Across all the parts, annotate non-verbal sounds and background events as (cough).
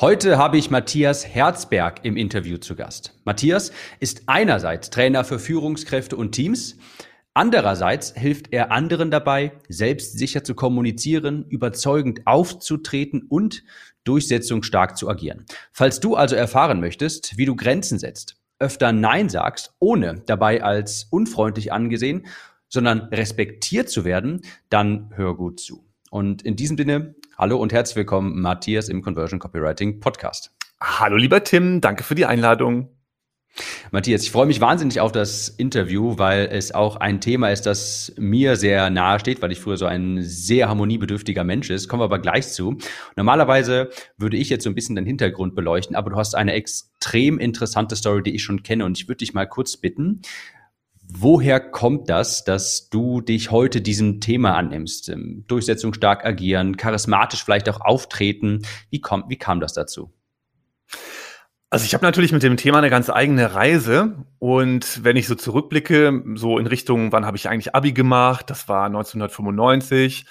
Heute habe ich Matthias Herzberg im Interview zu Gast. Matthias ist einerseits Trainer für Führungskräfte und Teams, andererseits hilft er anderen dabei, selbstsicher zu kommunizieren, überzeugend aufzutreten und durchsetzungsstark zu agieren. Falls du also erfahren möchtest, wie du Grenzen setzt, öfter Nein sagst, ohne dabei als unfreundlich angesehen, sondern respektiert zu werden, dann hör gut zu. Und in diesem Sinne, hallo und herzlich willkommen, Matthias im Conversion Copywriting Podcast. Hallo lieber Tim, danke für die Einladung. Matthias, ich freue mich wahnsinnig auf das Interview, weil es auch ein Thema ist, das mir sehr nahe steht, weil ich früher so ein sehr harmoniebedürftiger Mensch ist. Kommen wir aber gleich zu. Normalerweise würde ich jetzt so ein bisschen den Hintergrund beleuchten, aber du hast eine extrem interessante Story, die ich schon kenne und ich würde dich mal kurz bitten, Woher kommt das, dass du dich heute diesem Thema annimmst? Ähm, durchsetzungsstark agieren, charismatisch vielleicht auch auftreten. Wie, kommt, wie kam das dazu? Also ich habe natürlich mit dem Thema eine ganz eigene Reise und wenn ich so zurückblicke, so in Richtung, wann habe ich eigentlich Abi gemacht? Das war 1995.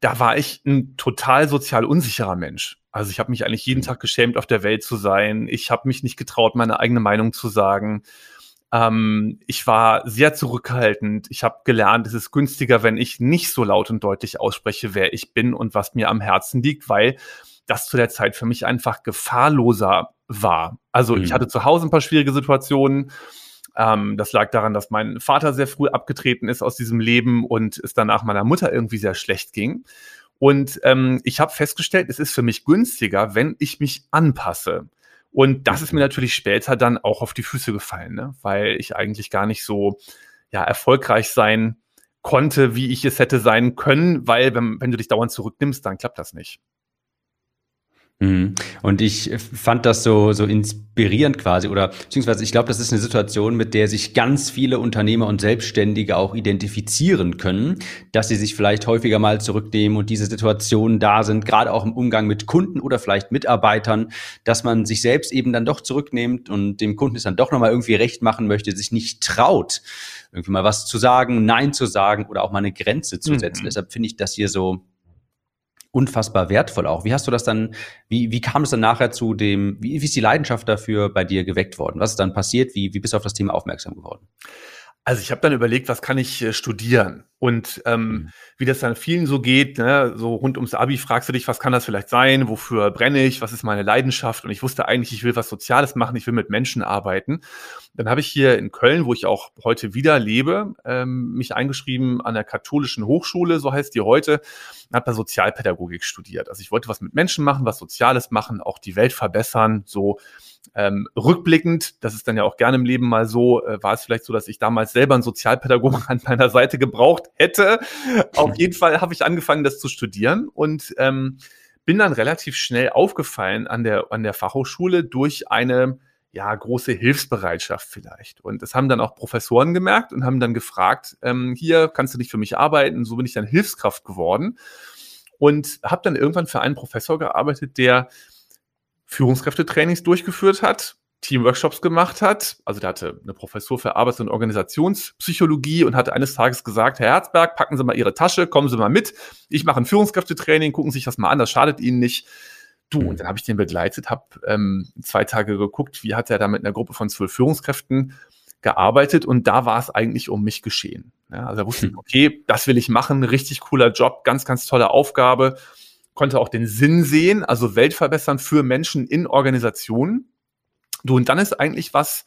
Da war ich ein total sozial unsicherer Mensch. Also ich habe mich eigentlich jeden Tag geschämt, auf der Welt zu sein. Ich habe mich nicht getraut, meine eigene Meinung zu sagen. Ähm, ich war sehr zurückhaltend. Ich habe gelernt, es ist günstiger, wenn ich nicht so laut und deutlich ausspreche, wer ich bin und was mir am Herzen liegt, weil das zu der Zeit für mich einfach gefahrloser war. Also mhm. ich hatte zu Hause ein paar schwierige Situationen. Ähm, das lag daran, dass mein Vater sehr früh abgetreten ist aus diesem Leben und es danach meiner Mutter irgendwie sehr schlecht ging. Und ähm, ich habe festgestellt, es ist für mich günstiger, wenn ich mich anpasse. Und das ist mir natürlich später dann auch auf die Füße gefallen, ne? weil ich eigentlich gar nicht so ja, erfolgreich sein konnte, wie ich es hätte sein können, weil wenn, wenn du dich dauernd zurücknimmst, dann klappt das nicht. Mhm. Und ich fand das so, so inspirierend quasi, oder beziehungsweise ich glaube, das ist eine Situation, mit der sich ganz viele Unternehmer und Selbstständige auch identifizieren können, dass sie sich vielleicht häufiger mal zurücknehmen und diese Situationen da sind, gerade auch im Umgang mit Kunden oder vielleicht Mitarbeitern, dass man sich selbst eben dann doch zurücknimmt und dem Kunden es dann doch nochmal irgendwie recht machen möchte, sich nicht traut, irgendwie mal was zu sagen, Nein zu sagen oder auch mal eine Grenze zu setzen. Mhm. Deshalb finde ich das hier so unfassbar wertvoll auch. Wie hast du das dann, wie, wie kam es dann nachher zu dem, wie, wie ist die Leidenschaft dafür bei dir geweckt worden? Was ist dann passiert? Wie, wie bist du auf das Thema aufmerksam geworden? Also ich habe dann überlegt, was kann ich äh, studieren? Und ähm, mhm. wie das dann vielen so geht, ne, so rund ums Abi fragst du dich, was kann das vielleicht sein? Wofür brenne ich? Was ist meine Leidenschaft? Und ich wusste eigentlich, ich will was Soziales machen, ich will mit Menschen arbeiten. Dann habe ich hier in Köln, wo ich auch heute wieder lebe, ähm, mich eingeschrieben an der katholischen Hochschule, so heißt die heute, habe da Sozialpädagogik studiert. Also ich wollte was mit Menschen machen, was Soziales machen, auch die Welt verbessern, so ähm, rückblickend, das ist dann ja auch gerne im Leben mal so, äh, war es vielleicht so, dass ich damals selber einen Sozialpädagogen (laughs) an meiner Seite gebraucht hätte. Auf (laughs) jeden Fall habe ich angefangen, das zu studieren und ähm, bin dann relativ schnell aufgefallen an der, an der Fachhochschule durch eine ja, große Hilfsbereitschaft vielleicht. Und das haben dann auch Professoren gemerkt und haben dann gefragt, ähm, hier kannst du nicht für mich arbeiten. So bin ich dann Hilfskraft geworden und habe dann irgendwann für einen Professor gearbeitet, der Führungskräftetrainings durchgeführt hat, Teamworkshops gemacht hat. Also der hatte eine Professur für Arbeits- und Organisationspsychologie und hatte eines Tages gesagt, Herr Herzberg, packen Sie mal Ihre Tasche, kommen Sie mal mit. Ich mache ein Führungskräftetraining, gucken Sie sich das mal an, das schadet Ihnen nicht. Du, und dann habe ich den begleitet, habe ähm, zwei Tage geguckt, wie hat er da mit einer Gruppe von zwölf Führungskräften gearbeitet und da war es eigentlich um mich geschehen. Ja, also da wusste hm. okay, das will ich machen, richtig cooler Job, ganz, ganz tolle Aufgabe konnte auch den Sinn sehen, also Welt verbessern für Menschen in Organisationen. Du, und dann ist eigentlich was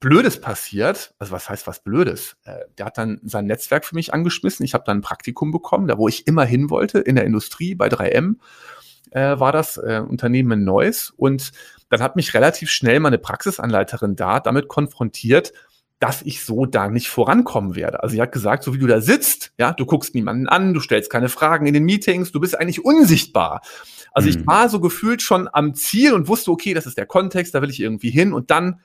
Blödes passiert. Also was heißt was Blödes? Äh, der hat dann sein Netzwerk für mich angeschmissen. Ich habe dann ein Praktikum bekommen, da wo ich immer hin wollte, in der Industrie bei 3M äh, war das äh, Unternehmen in Neuss. Und dann hat mich relativ schnell meine Praxisanleiterin da damit konfrontiert, dass ich so da nicht vorankommen werde. Also sie hat gesagt, so wie du da sitzt, ja, du guckst niemanden an, du stellst keine Fragen in den Meetings, du bist eigentlich unsichtbar. Also mhm. ich war so gefühlt schon am Ziel und wusste, okay, das ist der Kontext, da will ich irgendwie hin und dann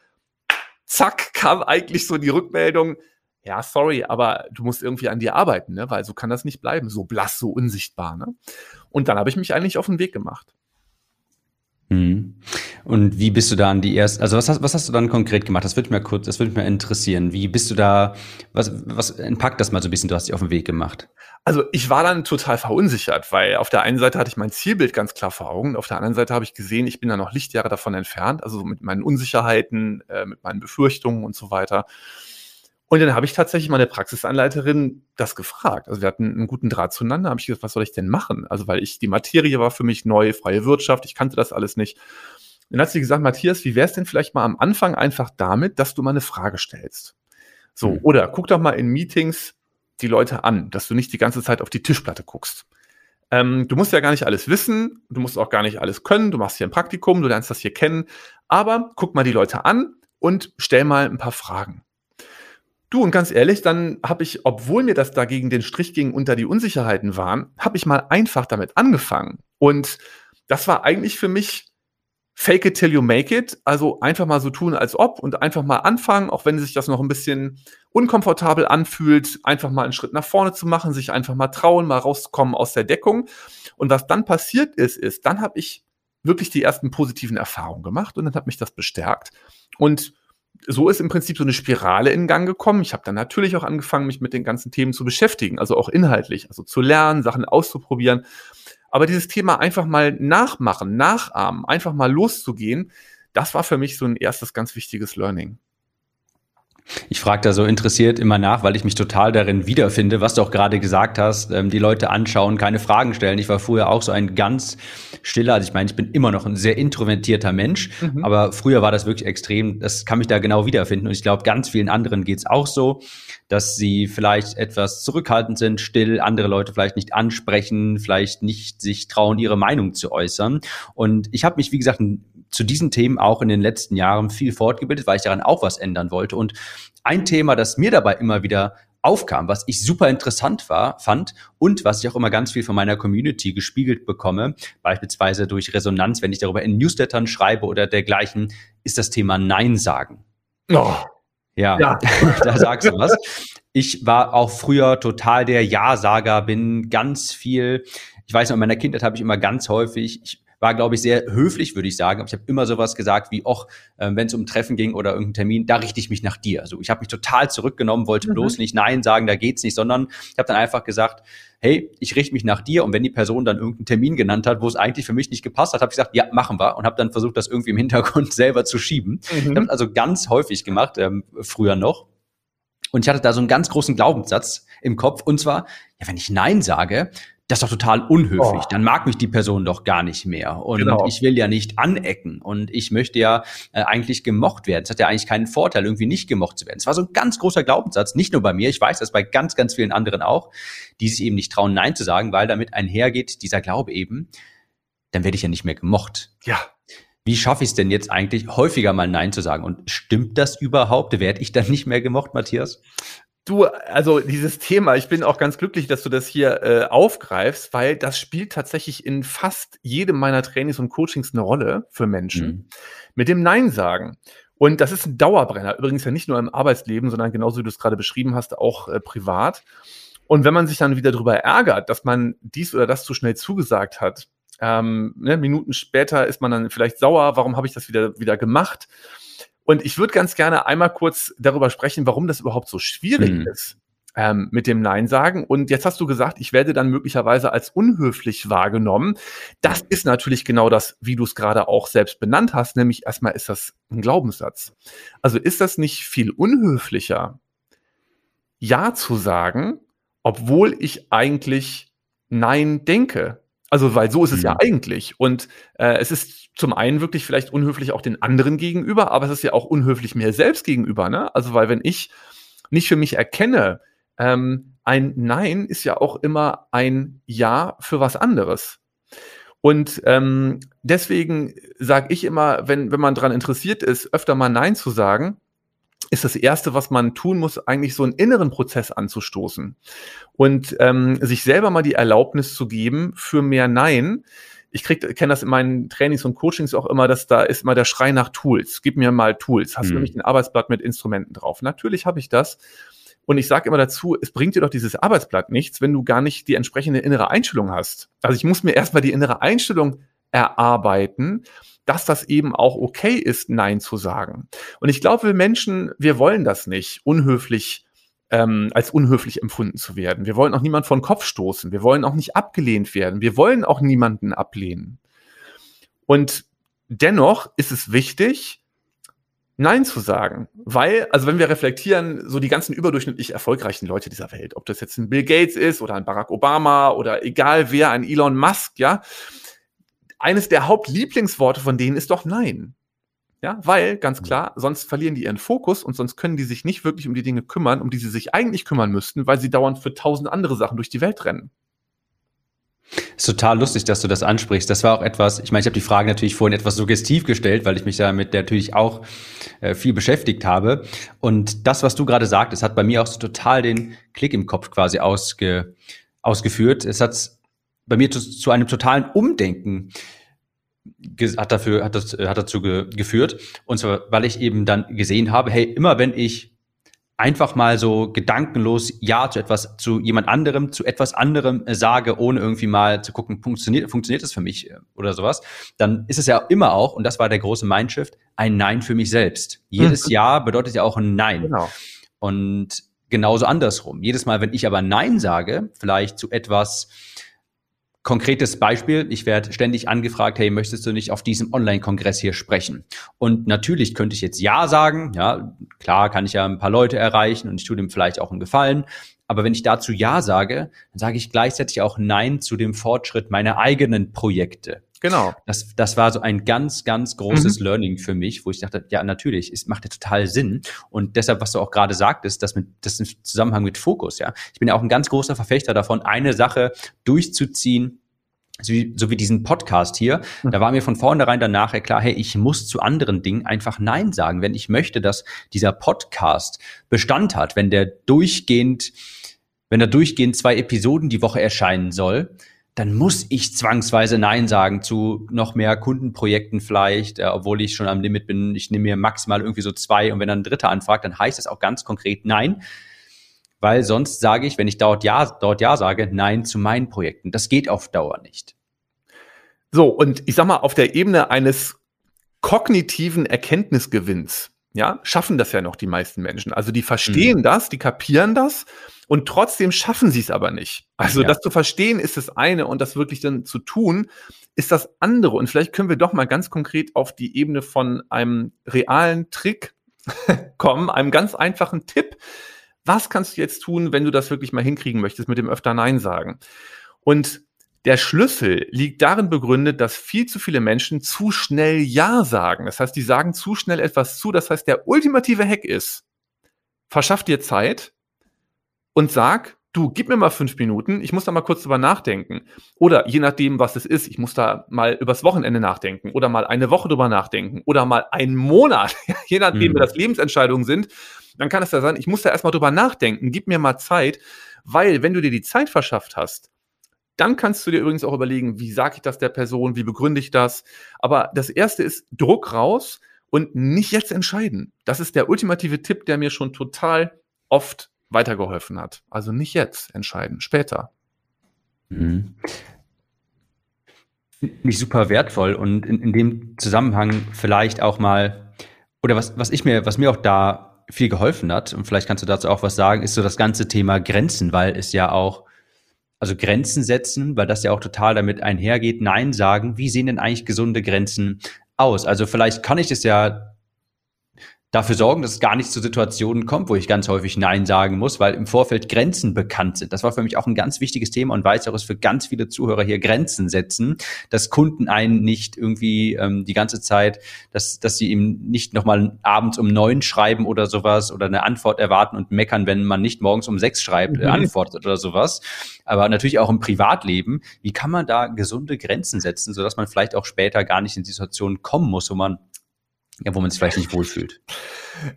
zack kam eigentlich so die Rückmeldung, ja, sorry, aber du musst irgendwie an dir arbeiten, ne? weil so kann das nicht bleiben, so blass, so unsichtbar. Ne? Und dann habe ich mich eigentlich auf den Weg gemacht. Mhm. Und wie bist du da an die erste, also was hast, was hast du dann konkret gemacht? Das würde mich mal kurz, das würde mich mal interessieren. Wie bist du da, was, was entpackt das mal so ein bisschen, du hast dich auf den Weg gemacht? Also ich war dann total verunsichert, weil auf der einen Seite hatte ich mein Zielbild ganz klar vor Augen, auf der anderen Seite habe ich gesehen, ich bin da noch Lichtjahre davon entfernt, also mit meinen Unsicherheiten, äh, mit meinen Befürchtungen und so weiter. Und dann habe ich tatsächlich meine Praxisanleiterin das gefragt. Also wir hatten einen guten Draht zueinander, habe ich gesagt, was soll ich denn machen? Also weil ich, die Materie war für mich neu, freie Wirtschaft, ich kannte das alles nicht. Dann hat sie gesagt, Matthias, wie wäre es denn vielleicht mal am Anfang einfach damit, dass du mal eine Frage stellst? So, mhm. oder guck doch mal in Meetings die Leute an, dass du nicht die ganze Zeit auf die Tischplatte guckst. Ähm, du musst ja gar nicht alles wissen, du musst auch gar nicht alles können, du machst hier ein Praktikum, du lernst das hier kennen, aber guck mal die Leute an und stell mal ein paar Fragen. Du, und ganz ehrlich, dann habe ich, obwohl mir das dagegen den Strich ging, unter die Unsicherheiten waren, habe ich mal einfach damit angefangen. Und das war eigentlich für mich fake it till you make it. Also einfach mal so tun, als ob und einfach mal anfangen, auch wenn sich das noch ein bisschen unkomfortabel anfühlt, einfach mal einen Schritt nach vorne zu machen, sich einfach mal trauen, mal rauszukommen aus der Deckung. Und was dann passiert ist, ist, dann habe ich wirklich die ersten positiven Erfahrungen gemacht und dann hat mich das bestärkt. Und so ist im Prinzip so eine Spirale in Gang gekommen. Ich habe dann natürlich auch angefangen, mich mit den ganzen Themen zu beschäftigen, also auch inhaltlich, also zu lernen, Sachen auszuprobieren. Aber dieses Thema einfach mal nachmachen, nachahmen, einfach mal loszugehen, das war für mich so ein erstes ganz wichtiges Learning. Ich frage da so interessiert immer nach, weil ich mich total darin wiederfinde, was du auch gerade gesagt hast, ähm, die Leute anschauen, keine Fragen stellen. Ich war früher auch so ein ganz stiller, also ich meine, ich bin immer noch ein sehr introvertierter Mensch, mhm. aber früher war das wirklich extrem, das kann mich da genau wiederfinden und ich glaube, ganz vielen anderen geht's auch so, dass sie vielleicht etwas zurückhaltend sind, still, andere Leute vielleicht nicht ansprechen, vielleicht nicht sich trauen, ihre Meinung zu äußern. Und ich habe mich, wie gesagt, zu diesen Themen auch in den letzten Jahren viel fortgebildet, weil ich daran auch was ändern wollte. Und ein Thema, das mir dabei immer wieder aufkam, was ich super interessant war, fand und was ich auch immer ganz viel von meiner Community gespiegelt bekomme, beispielsweise durch Resonanz, wenn ich darüber in Newslettern schreibe oder dergleichen, ist das Thema Nein sagen. Oh. Ja, ja. (laughs) da sagst du was. Ich war auch früher total der Ja-Sager, bin ganz viel, ich weiß noch, in meiner Kindheit habe ich immer ganz häufig, ich war, glaube ich, sehr höflich, würde ich sagen. Aber ich habe immer sowas gesagt wie, och, äh, wenn es um Treffen ging oder irgendeinen Termin, da richte ich mich nach dir. Also ich habe mich total zurückgenommen, wollte mhm. bloß nicht Nein sagen, da geht's nicht, sondern ich habe dann einfach gesagt, hey, ich richte mich nach dir. Und wenn die Person dann irgendeinen Termin genannt hat, wo es eigentlich für mich nicht gepasst hat, habe ich gesagt, ja, machen wir. Und habe dann versucht, das irgendwie im Hintergrund (laughs) selber zu schieben. Mhm. Ich habe also ganz häufig gemacht, ähm, früher noch. Und ich hatte da so einen ganz großen Glaubenssatz im Kopf. Und zwar, ja, wenn ich Nein sage, das ist doch total unhöflich. Oh. Dann mag mich die Person doch gar nicht mehr. Und genau. ich will ja nicht anecken. Und ich möchte ja äh, eigentlich gemocht werden. Es hat ja eigentlich keinen Vorteil, irgendwie nicht gemocht zu werden. Es war so ein ganz großer Glaubenssatz, nicht nur bei mir. Ich weiß das bei ganz, ganz vielen anderen auch, die sich eben nicht trauen, Nein zu sagen, weil damit einhergeht dieser Glaube eben, dann werde ich ja nicht mehr gemocht. Ja. Wie schaffe ich es denn jetzt eigentlich, häufiger mal Nein zu sagen? Und stimmt das überhaupt? Werde ich dann nicht mehr gemocht, Matthias? Du, also dieses Thema, ich bin auch ganz glücklich, dass du das hier äh, aufgreifst, weil das spielt tatsächlich in fast jedem meiner Trainings und Coachings eine Rolle für Menschen. Mhm. Mit dem Nein sagen. Und das ist ein Dauerbrenner, übrigens ja nicht nur im Arbeitsleben, sondern genauso wie du es gerade beschrieben hast, auch äh, privat. Und wenn man sich dann wieder darüber ärgert, dass man dies oder das zu schnell zugesagt hat, ähm, ne, Minuten später ist man dann vielleicht sauer, warum habe ich das wieder, wieder gemacht? Und ich würde ganz gerne einmal kurz darüber sprechen, warum das überhaupt so schwierig mhm. ist ähm, mit dem Nein sagen. Und jetzt hast du gesagt, ich werde dann möglicherweise als unhöflich wahrgenommen. Das ist natürlich genau das, wie du es gerade auch selbst benannt hast, nämlich erstmal ist das ein Glaubenssatz. Also ist das nicht viel unhöflicher, Ja zu sagen, obwohl ich eigentlich Nein denke? Also, weil so ist es mhm. ja eigentlich. Und äh, es ist zum einen wirklich vielleicht unhöflich auch den anderen gegenüber, aber es ist ja auch unhöflich mir selbst gegenüber. Ne? Also, weil wenn ich nicht für mich erkenne, ähm, ein Nein ist ja auch immer ein Ja für was anderes. Und ähm, deswegen sage ich immer, wenn, wenn man daran interessiert ist, öfter mal Nein zu sagen, ist das Erste, was man tun muss, eigentlich so einen inneren Prozess anzustoßen und ähm, sich selber mal die Erlaubnis zu geben für mehr Nein. Ich kenne das in meinen Trainings und Coachings auch immer, dass da ist immer der Schrei nach Tools. Gib mir mal Tools. Hast hm. du nämlich ein Arbeitsblatt mit Instrumenten drauf? Natürlich habe ich das. Und ich sage immer dazu, es bringt dir doch dieses Arbeitsblatt nichts, wenn du gar nicht die entsprechende innere Einstellung hast. Also ich muss mir erstmal die innere Einstellung erarbeiten, dass das eben auch okay ist, Nein zu sagen. Und ich glaube, wir Menschen, wir wollen das nicht, unhöflich ähm, als unhöflich empfunden zu werden. Wir wollen auch niemand von Kopf stoßen. Wir wollen auch nicht abgelehnt werden. Wir wollen auch niemanden ablehnen. Und dennoch ist es wichtig, Nein zu sagen. Weil, also wenn wir reflektieren, so die ganzen überdurchschnittlich erfolgreichen Leute dieser Welt, ob das jetzt ein Bill Gates ist oder ein Barack Obama oder egal wer, ein Elon Musk, ja, eines der Hauptlieblingsworte von denen ist doch Nein. Ja, weil, ganz klar, sonst verlieren die ihren Fokus und sonst können die sich nicht wirklich um die Dinge kümmern, um die sie sich eigentlich kümmern müssten, weil sie dauernd für tausend andere Sachen durch die Welt rennen. Ist total lustig, dass du das ansprichst. Das war auch etwas, ich meine, ich habe die Frage natürlich vorhin etwas suggestiv gestellt, weil ich mich damit natürlich auch äh, viel beschäftigt habe. Und das, was du gerade sagtest, hat bei mir auch so total den Klick im Kopf quasi ausge, ausgeführt. Es hat bei mir zu, zu einem totalen Umdenken hat dafür hat das hat dazu ge, geführt und zwar weil ich eben dann gesehen habe hey immer wenn ich einfach mal so gedankenlos Ja zu etwas, zu jemand anderem, zu etwas anderem äh, sage, ohne irgendwie mal zu gucken, funktioniert, funktioniert das für mich äh, oder sowas, dann ist es ja immer auch, und das war der große Mindshift, ein Nein für mich selbst. Jedes mhm. (laughs) Ja bedeutet ja auch ein Nein. Genau. Und genauso andersrum. Jedes Mal, wenn ich aber Nein sage, vielleicht zu etwas, Konkretes Beispiel, ich werde ständig angefragt, hey, möchtest du nicht auf diesem Online-Kongress hier sprechen? Und natürlich könnte ich jetzt Ja sagen, ja, klar kann ich ja ein paar Leute erreichen und ich tue dem vielleicht auch einen Gefallen. Aber wenn ich dazu Ja sage, dann sage ich gleichzeitig auch Nein zu dem Fortschritt meiner eigenen Projekte. Genau. Das, das war so ein ganz, ganz großes mhm. Learning für mich, wo ich dachte, ja, natürlich, es macht ja total Sinn. Und deshalb, was du auch gerade sagtest, das mit, das im Zusammenhang mit Fokus, ja. Ich bin ja auch ein ganz großer Verfechter davon, eine Sache durchzuziehen, so wie, so wie diesen Podcast hier, mhm. da war mir von vornherein danach klar, hey, ich muss zu anderen Dingen einfach Nein sagen. Wenn ich möchte, dass dieser Podcast Bestand hat, wenn der durchgehend, wenn da durchgehend zwei Episoden die Woche erscheinen soll, dann muss ich zwangsweise Nein sagen zu noch mehr Kundenprojekten vielleicht, äh, obwohl ich schon am Limit bin. Ich nehme mir maximal irgendwie so zwei und wenn dann ein Dritter anfragt, dann heißt das auch ganz konkret Nein, weil sonst sage ich, wenn ich dort Ja, dort Ja sage, Nein zu meinen Projekten. Das geht auf Dauer nicht. So, und ich sag mal, auf der Ebene eines kognitiven Erkenntnisgewinns, ja, schaffen das ja noch die meisten Menschen. Also die verstehen mhm. das, die kapieren das und trotzdem schaffen sie es aber nicht. Also ja. das zu verstehen ist das eine und das wirklich dann zu tun ist das andere. Und vielleicht können wir doch mal ganz konkret auf die Ebene von einem realen Trick (laughs) kommen, einem ganz einfachen Tipp. Was kannst du jetzt tun, wenn du das wirklich mal hinkriegen möchtest mit dem öfter Nein sagen? Und der Schlüssel liegt darin begründet, dass viel zu viele Menschen zu schnell Ja sagen. Das heißt, die sagen zu schnell etwas zu. Das heißt, der ultimative Hack ist, verschaff dir Zeit, und sag, du, gib mir mal fünf Minuten, ich muss da mal kurz drüber nachdenken. Oder je nachdem, was es ist, ich muss da mal übers Wochenende nachdenken oder mal eine Woche drüber nachdenken oder mal einen Monat, (laughs) je nachdem, mhm. wie das Lebensentscheidungen sind, dann kann es ja sein, ich muss da erstmal drüber nachdenken, gib mir mal Zeit, weil wenn du dir die Zeit verschafft hast, dann kannst du dir übrigens auch überlegen, wie sage ich das der Person, wie begründe ich das. Aber das erste ist Druck raus und nicht jetzt entscheiden. Das ist der ultimative Tipp, der mir schon total oft weitergeholfen hat. Also nicht jetzt entscheiden, später. Mhm. Nicht super wertvoll und in, in dem Zusammenhang vielleicht auch mal, oder was, was ich mir, was mir auch da viel geholfen hat, und vielleicht kannst du dazu auch was sagen, ist so das ganze Thema Grenzen, weil es ja auch, also Grenzen setzen, weil das ja auch total damit einhergeht, Nein sagen, wie sehen denn eigentlich gesunde Grenzen aus? Also vielleicht kann ich das ja dafür sorgen, dass es gar nicht zu Situationen kommt, wo ich ganz häufig Nein sagen muss, weil im Vorfeld Grenzen bekannt sind. Das war für mich auch ein ganz wichtiges Thema und weiß auch, es für ganz viele Zuhörer hier Grenzen setzen, dass Kunden einen nicht irgendwie ähm, die ganze Zeit, dass, dass sie ihm nicht nochmal abends um neun schreiben oder sowas oder eine Antwort erwarten und meckern, wenn man nicht morgens um sechs schreibt, äh, mhm. antwortet oder sowas. Aber natürlich auch im Privatleben. Wie kann man da gesunde Grenzen setzen, sodass man vielleicht auch später gar nicht in Situationen kommen muss, wo man ja, wo man sich vielleicht nicht wohlfühlt.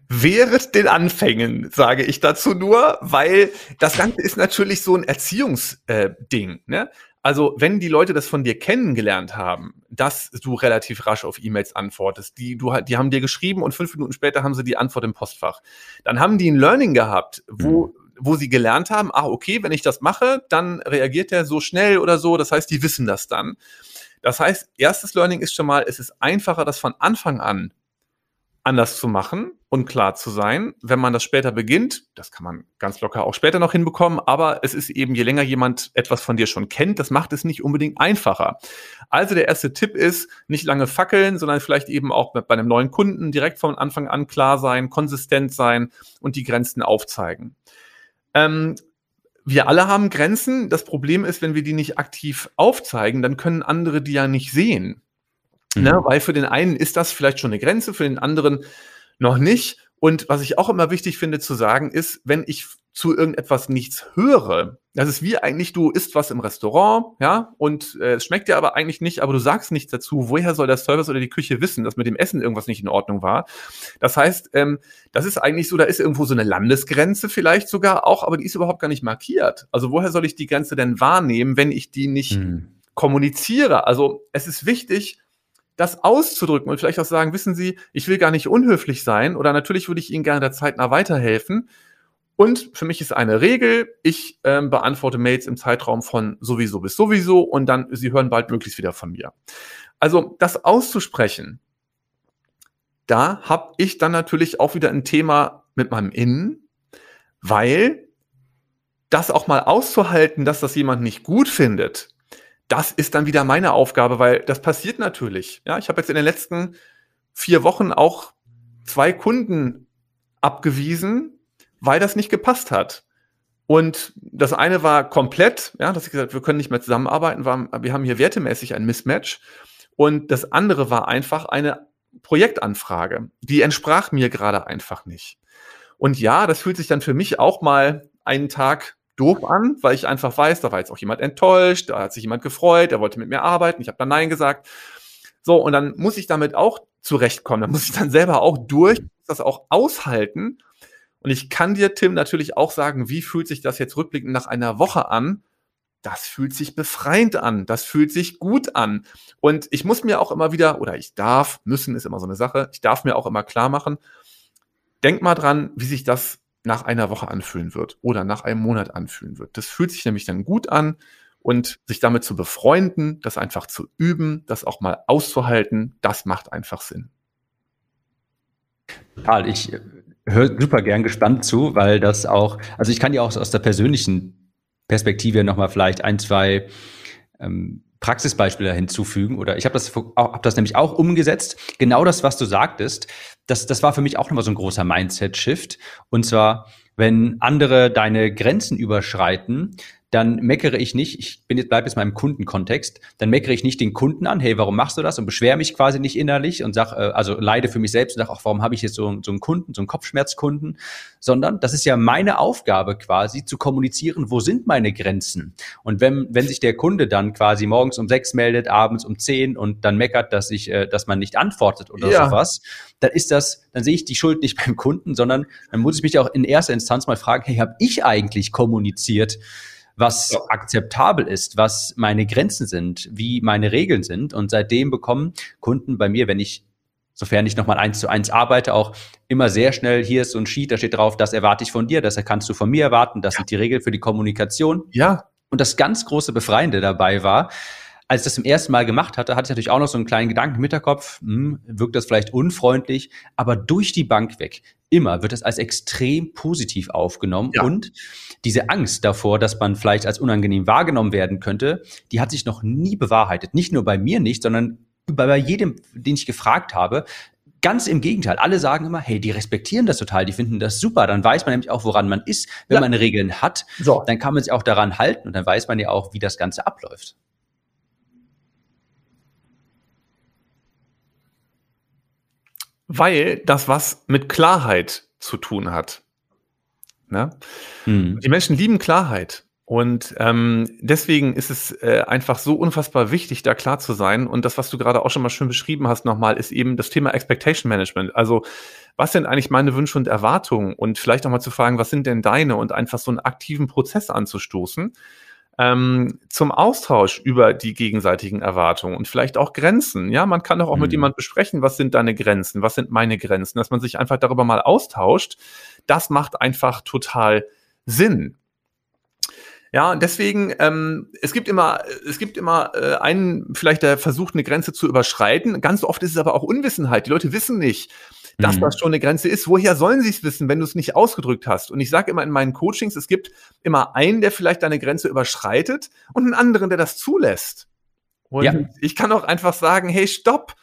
Während den Anfängen sage ich dazu nur, weil das Ganze ist natürlich so ein Erziehungsding. Äh, ne? Also wenn die Leute das von dir kennengelernt haben, dass du relativ rasch auf E-Mails antwortest, die, du, die haben dir geschrieben und fünf Minuten später haben sie die Antwort im Postfach, dann haben die ein Learning gehabt, wo, mhm. wo sie gelernt haben, ach okay, wenn ich das mache, dann reagiert er so schnell oder so, das heißt, die wissen das dann Das heißt, erstes Learning ist schon mal, es ist einfacher, das von Anfang an anders zu machen und klar zu sein. Wenn man das später beginnt, das kann man ganz locker auch später noch hinbekommen, aber es ist eben, je länger jemand etwas von dir schon kennt, das macht es nicht unbedingt einfacher. Also der erste Tipp ist, nicht lange fackeln, sondern vielleicht eben auch bei einem neuen Kunden direkt von Anfang an klar sein, konsistent sein und die Grenzen aufzeigen. Ähm, wir alle haben Grenzen. Das Problem ist, wenn wir die nicht aktiv aufzeigen, dann können andere die ja nicht sehen. Ne? Mhm. Ne? Weil für den einen ist das vielleicht schon eine Grenze, für den anderen noch nicht. Und was ich auch immer wichtig finde zu sagen, ist, wenn ich zu irgendetwas nichts höre, das ist wie eigentlich, du isst was im Restaurant, ja, und äh, es schmeckt dir aber eigentlich nicht, aber du sagst nichts dazu. Woher soll der Service oder die Küche wissen, dass mit dem Essen irgendwas nicht in Ordnung war? Das heißt, ähm, das ist eigentlich so, da ist irgendwo so eine Landesgrenze vielleicht sogar auch, aber die ist überhaupt gar nicht markiert. Also woher soll ich die Grenze denn wahrnehmen, wenn ich die nicht hm. kommuniziere? Also es ist wichtig, das auszudrücken und vielleicht auch sagen, wissen Sie, ich will gar nicht unhöflich sein oder natürlich würde ich Ihnen gerne der zeitnah weiterhelfen. Und für mich ist eine Regel, ich ähm, beantworte Mails im Zeitraum von sowieso bis sowieso und dann, Sie hören bald möglichst wieder von mir. Also das auszusprechen, da habe ich dann natürlich auch wieder ein Thema mit meinem Innen, weil das auch mal auszuhalten, dass das jemand nicht gut findet, das ist dann wieder meine Aufgabe, weil das passiert natürlich. Ja, ich habe jetzt in den letzten vier Wochen auch zwei Kunden abgewiesen, weil das nicht gepasst hat. Und das eine war komplett, ja, dass ich gesagt, wir können nicht mehr zusammenarbeiten, wir haben hier wertemäßig ein Mismatch. Und das andere war einfach eine Projektanfrage, die entsprach mir gerade einfach nicht. Und ja, das fühlt sich dann für mich auch mal einen Tag doof an, weil ich einfach weiß, da war jetzt auch jemand enttäuscht, da hat sich jemand gefreut, der wollte mit mir arbeiten, ich habe dann Nein gesagt. So, und dann muss ich damit auch zurechtkommen, dann muss ich dann selber auch durch, das auch aushalten. Und ich kann dir, Tim, natürlich auch sagen, wie fühlt sich das jetzt rückblickend nach einer Woche an? Das fühlt sich befreiend an, das fühlt sich gut an. Und ich muss mir auch immer wieder, oder ich darf, müssen ist immer so eine Sache, ich darf mir auch immer klar machen, denk mal dran, wie sich das nach einer Woche anfühlen wird oder nach einem Monat anfühlen wird. Das fühlt sich nämlich dann gut an und sich damit zu befreunden, das einfach zu üben, das auch mal auszuhalten, das macht einfach Sinn. Karl, ich äh, höre super gern gespannt zu, weil das auch, also ich kann ja auch aus der persönlichen Perspektive nochmal vielleicht ein, zwei ähm, Praxisbeispiele hinzufügen oder ich habe das, hab das nämlich auch umgesetzt. Genau das, was du sagtest, das, das war für mich auch nochmal so ein großer Mindset-Shift. Und zwar, wenn andere deine Grenzen überschreiten, dann meckere ich nicht, ich bin jetzt, bleib jetzt mal im Kundenkontext, dann meckere ich nicht den Kunden an, hey, warum machst du das? Und beschwere mich quasi nicht innerlich und sag, äh, also leide für mich selbst und sag auch, warum habe ich jetzt so, so einen Kunden, so einen Kopfschmerzkunden? Sondern das ist ja meine Aufgabe quasi, zu kommunizieren, wo sind meine Grenzen? Und wenn, wenn sich der Kunde dann quasi morgens um sechs meldet, abends um zehn und dann meckert, dass ich, äh, dass man nicht antwortet oder ja. sowas, dann ist das, dann sehe ich die Schuld nicht (laughs) beim Kunden, sondern dann muss ich mich auch in erster Instanz mal fragen, hey, habe ich eigentlich kommuniziert? Was ja. akzeptabel ist, was meine Grenzen sind, wie meine Regeln sind. Und seitdem bekommen Kunden bei mir, wenn ich sofern ich nochmal eins zu eins arbeite, auch immer sehr schnell, hier ist so ein Sheet, da steht drauf, das erwarte ich von dir, das kannst du von mir erwarten, das ja. sind die Regeln für die Kommunikation. Ja. Und das ganz große Befreiende dabei war, als ich das zum ersten Mal gemacht hatte, hatte ich natürlich auch noch so einen kleinen Gedanken im Hinterkopf, hm, wirkt das vielleicht unfreundlich, aber durch die Bank weg, immer wird es als extrem positiv aufgenommen ja. und diese Angst davor, dass man vielleicht als unangenehm wahrgenommen werden könnte, die hat sich noch nie bewahrheitet. Nicht nur bei mir nicht, sondern bei, bei jedem, den ich gefragt habe, Ganz im Gegenteil. Alle sagen immer, hey, die respektieren das total, die finden das super. Dann weiß man nämlich auch, woran man ist. Wenn ja. man Regeln hat, so. dann kann man sich auch daran halten und dann weiß man ja auch, wie das Ganze abläuft. Weil das was mit Klarheit zu tun hat. Ne? Hm. Die Menschen lieben Klarheit. Und ähm, deswegen ist es äh, einfach so unfassbar wichtig, da klar zu sein. Und das, was du gerade auch schon mal schön beschrieben hast, nochmal, ist eben das Thema Expectation Management. Also, was sind eigentlich meine Wünsche und Erwartungen? Und vielleicht auch mal zu fragen, was sind denn deine? Und einfach so einen aktiven Prozess anzustoßen ähm, zum Austausch über die gegenseitigen Erwartungen und vielleicht auch Grenzen. Ja, man kann doch auch mhm. mit jemand besprechen, was sind deine Grenzen, was sind meine Grenzen, dass man sich einfach darüber mal austauscht. Das macht einfach total Sinn. Ja, deswegen, ähm, es gibt immer, es gibt immer äh, einen, vielleicht der versucht, eine Grenze zu überschreiten. Ganz oft ist es aber auch Unwissenheit. Die Leute wissen nicht, dass mhm. das schon eine Grenze ist. Woher sollen sie es wissen, wenn du es nicht ausgedrückt hast? Und ich sage immer in meinen Coachings, es gibt immer einen, der vielleicht deine Grenze überschreitet und einen anderen, der das zulässt. Und ja. ich kann auch einfach sagen, hey, stopp.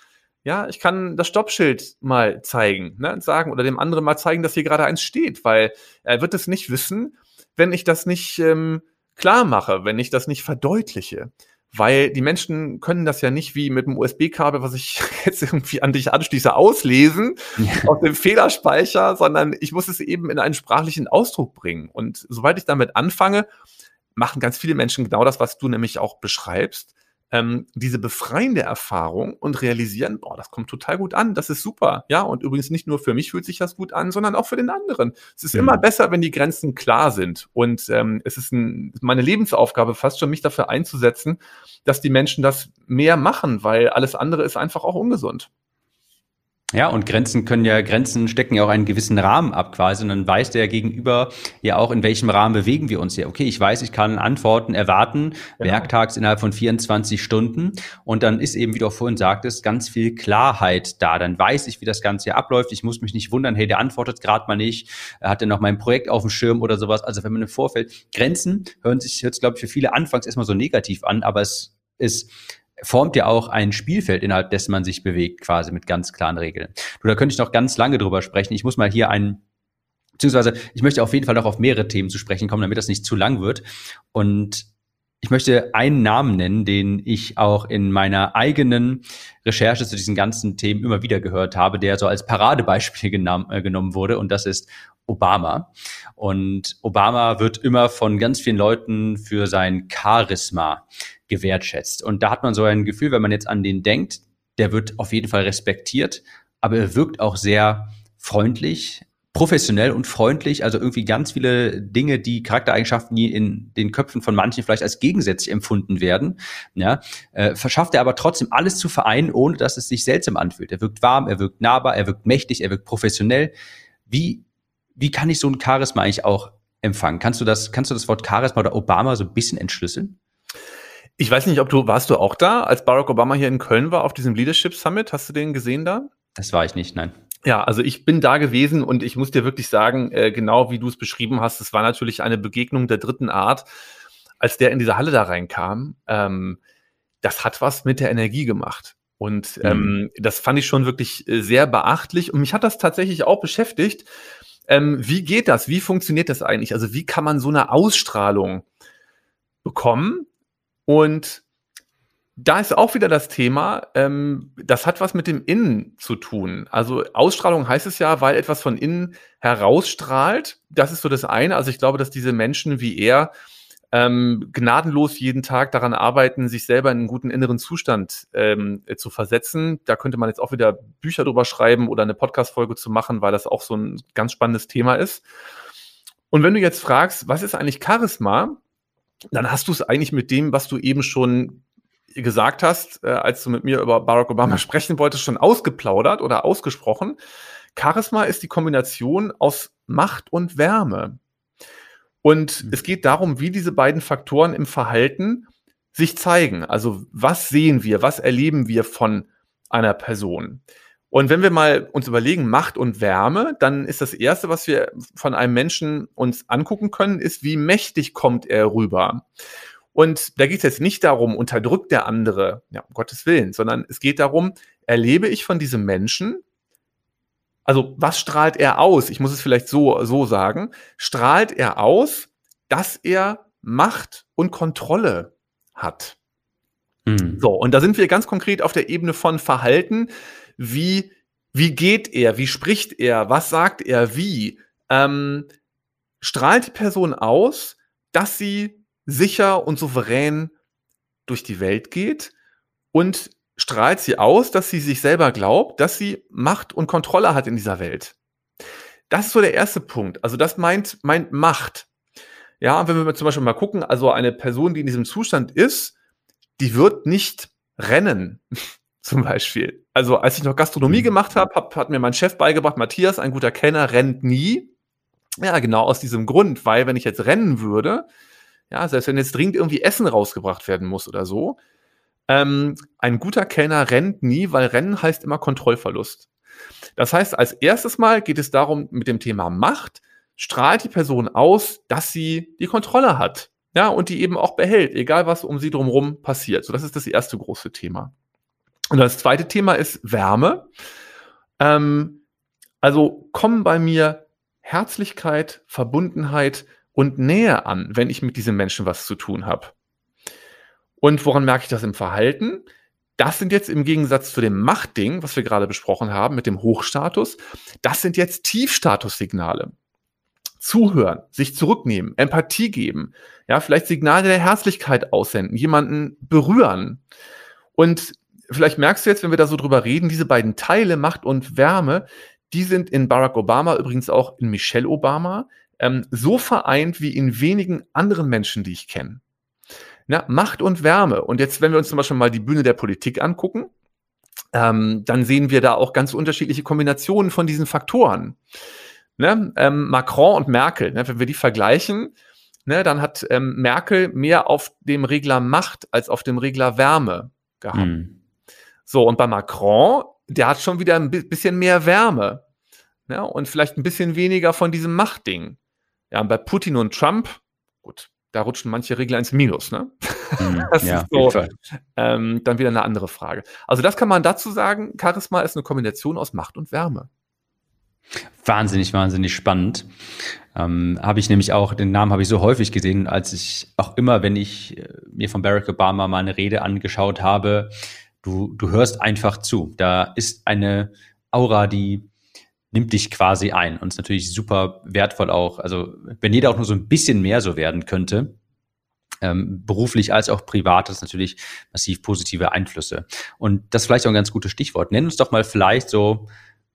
Ja, ich kann das Stoppschild mal zeigen, ne, sagen oder dem anderen mal zeigen, dass hier gerade eins steht, weil er wird es nicht wissen, wenn ich das nicht ähm, klar mache, wenn ich das nicht verdeutliche. Weil die Menschen können das ja nicht wie mit dem USB-Kabel, was ich (laughs) jetzt irgendwie an dich anschließe, auslesen ja. aus dem Fehlerspeicher, sondern ich muss es eben in einen sprachlichen Ausdruck bringen. Und sobald ich damit anfange, machen ganz viele Menschen genau das, was du nämlich auch beschreibst ähm, diese befreiende Erfahrung und realisieren, boah, das kommt total gut an, das ist super. Ja, und übrigens nicht nur für mich fühlt sich das gut an, sondern auch für den anderen. Es ist mhm. immer besser, wenn die Grenzen klar sind. Und ähm, es ist ein, meine Lebensaufgabe fast schon, mich dafür einzusetzen, dass die Menschen das mehr machen, weil alles andere ist einfach auch ungesund. Ja, und Grenzen können ja, Grenzen stecken ja auch einen gewissen Rahmen ab quasi. Und dann weiß der Gegenüber ja auch, in welchem Rahmen bewegen wir uns hier. Okay, ich weiß, ich kann Antworten erwarten, genau. werktags innerhalb von 24 Stunden. Und dann ist eben, wie du auch vorhin sagtest, ganz viel Klarheit da. Dann weiß ich, wie das Ganze hier abläuft. Ich muss mich nicht wundern, hey, der antwortet gerade mal nicht. Er hat ja noch mein Projekt auf dem Schirm oder sowas. Also wenn man im Vorfeld, Grenzen hören sich jetzt, glaube ich, für viele anfangs erstmal so negativ an, aber es ist formt ja auch ein Spielfeld, innerhalb dessen man sich bewegt, quasi mit ganz klaren Regeln. Du, da könnte ich noch ganz lange drüber sprechen. Ich muss mal hier einen, beziehungsweise ich möchte auf jeden Fall noch auf mehrere Themen zu sprechen kommen, damit das nicht zu lang wird. Und ich möchte einen Namen nennen, den ich auch in meiner eigenen Recherche zu diesen ganzen Themen immer wieder gehört habe, der so als Paradebeispiel äh, genommen wurde, und das ist Obama. Und Obama wird immer von ganz vielen Leuten für sein Charisma gewertschätzt. Und da hat man so ein Gefühl, wenn man jetzt an den denkt, der wird auf jeden Fall respektiert, aber er wirkt auch sehr freundlich, professionell und freundlich, also irgendwie ganz viele Dinge, die Charaktereigenschaften, die in den Köpfen von manchen vielleicht als gegensätzlich empfunden werden, ja, äh, verschafft er aber trotzdem alles zu vereinen, ohne dass es sich seltsam anfühlt. Er wirkt warm, er wirkt nahbar, er wirkt mächtig, er wirkt professionell. Wie, wie kann ich so ein Charisma eigentlich auch empfangen? Kannst du das, kannst du das Wort Charisma oder Obama so ein bisschen entschlüsseln? Ich weiß nicht, ob du, warst du auch da, als Barack Obama hier in Köln war auf diesem Leadership Summit? Hast du den gesehen da? Das war ich nicht, nein. Ja, also ich bin da gewesen und ich muss dir wirklich sagen, äh, genau wie du es beschrieben hast, es war natürlich eine Begegnung der dritten Art, als der in diese Halle da reinkam. Ähm, das hat was mit der Energie gemacht. Und ähm, mhm. das fand ich schon wirklich äh, sehr beachtlich. Und mich hat das tatsächlich auch beschäftigt. Ähm, wie geht das? Wie funktioniert das eigentlich? Also wie kann man so eine Ausstrahlung bekommen, und da ist auch wieder das Thema, ähm, das hat was mit dem Innen zu tun. Also Ausstrahlung heißt es ja, weil etwas von innen herausstrahlt. Das ist so das eine. Also ich glaube, dass diese Menschen wie er ähm, gnadenlos jeden Tag daran arbeiten, sich selber in einen guten inneren Zustand ähm, zu versetzen. Da könnte man jetzt auch wieder Bücher drüber schreiben oder eine Podcast-Folge zu machen, weil das auch so ein ganz spannendes Thema ist. Und wenn du jetzt fragst, was ist eigentlich Charisma? dann hast du es eigentlich mit dem, was du eben schon gesagt hast, äh, als du mit mir über Barack Obama (laughs) sprechen wolltest, schon ausgeplaudert oder ausgesprochen. Charisma ist die Kombination aus Macht und Wärme. Und mhm. es geht darum, wie diese beiden Faktoren im Verhalten sich zeigen. Also was sehen wir, was erleben wir von einer Person? Und wenn wir mal uns überlegen, Macht und Wärme, dann ist das erste, was wir von einem Menschen uns angucken können, ist, wie mächtig kommt er rüber. Und da geht es jetzt nicht darum, unterdrückt der andere, ja, um Gottes Willen, sondern es geht darum, erlebe ich von diesem Menschen, also was strahlt er aus? Ich muss es vielleicht so, so sagen. Strahlt er aus, dass er Macht und Kontrolle hat? Mhm. So, und da sind wir ganz konkret auf der Ebene von Verhalten wie, wie geht er, wie spricht er, was sagt er, wie, ähm, strahlt die Person aus, dass sie sicher und souverän durch die Welt geht und strahlt sie aus, dass sie sich selber glaubt, dass sie Macht und Kontrolle hat in dieser Welt. Das ist so der erste Punkt. Also das meint, meint Macht. Ja, wenn wir zum Beispiel mal gucken, also eine Person, die in diesem Zustand ist, die wird nicht rennen (laughs) zum Beispiel. Also als ich noch Gastronomie mhm. gemacht habe, hab, hat mir mein Chef beigebracht, Matthias, ein guter Kenner, rennt nie. Ja, genau aus diesem Grund, weil wenn ich jetzt rennen würde, ja, selbst wenn jetzt dringend irgendwie Essen rausgebracht werden muss oder so, ähm, ein guter Kellner rennt nie, weil Rennen heißt immer Kontrollverlust. Das heißt, als erstes Mal geht es darum, mit dem Thema Macht strahlt die Person aus, dass sie die Kontrolle hat. Ja, und die eben auch behält, egal was um sie drumherum passiert. So, das ist das erste große Thema. Und das zweite Thema ist Wärme. Ähm, also kommen bei mir Herzlichkeit, Verbundenheit und Nähe an, wenn ich mit diesen Menschen was zu tun habe. Und woran merke ich das im Verhalten? Das sind jetzt im Gegensatz zu dem Machtding, was wir gerade besprochen haben mit dem Hochstatus, das sind jetzt Tiefstatussignale. Zuhören, sich zurücknehmen, Empathie geben, ja, vielleicht Signale der Herzlichkeit aussenden, jemanden berühren. Und vielleicht merkst du jetzt, wenn wir da so drüber reden, diese beiden Teile, Macht und Wärme, die sind in Barack Obama, übrigens auch in Michelle Obama, ähm, so vereint wie in wenigen anderen Menschen, die ich kenne. Na, Macht und Wärme. Und jetzt, wenn wir uns zum Beispiel mal die Bühne der Politik angucken, ähm, dann sehen wir da auch ganz unterschiedliche Kombinationen von diesen Faktoren. Ne? Ähm, Macron und Merkel, ne? wenn wir die vergleichen, ne, dann hat ähm, Merkel mehr auf dem Regler Macht als auf dem Regler Wärme gehabt. Mhm. So, und bei Macron, der hat schon wieder ein bisschen mehr Wärme. Ne? Und vielleicht ein bisschen weniger von diesem Machtding. Ja, und bei Putin und Trump, gut, da rutschen manche Regler ins Minus. Ne? Mhm, (laughs) das ja, ist so ähm, dann wieder eine andere Frage. Also das kann man dazu sagen, Charisma ist eine Kombination aus Macht und Wärme. Wahnsinnig, wahnsinnig spannend. Ähm, habe ich nämlich auch, den Namen habe ich so häufig gesehen, als ich auch immer, wenn ich äh, mir von Barack Obama mal eine Rede angeschaut habe, du, du hörst einfach zu. Da ist eine Aura, die nimmt dich quasi ein und ist natürlich super wertvoll auch. Also wenn jeder auch nur so ein bisschen mehr so werden könnte, ähm, beruflich als auch privat, das ist natürlich massiv positive Einflüsse. Und das ist vielleicht auch ein ganz gutes Stichwort. Nenn uns doch mal vielleicht so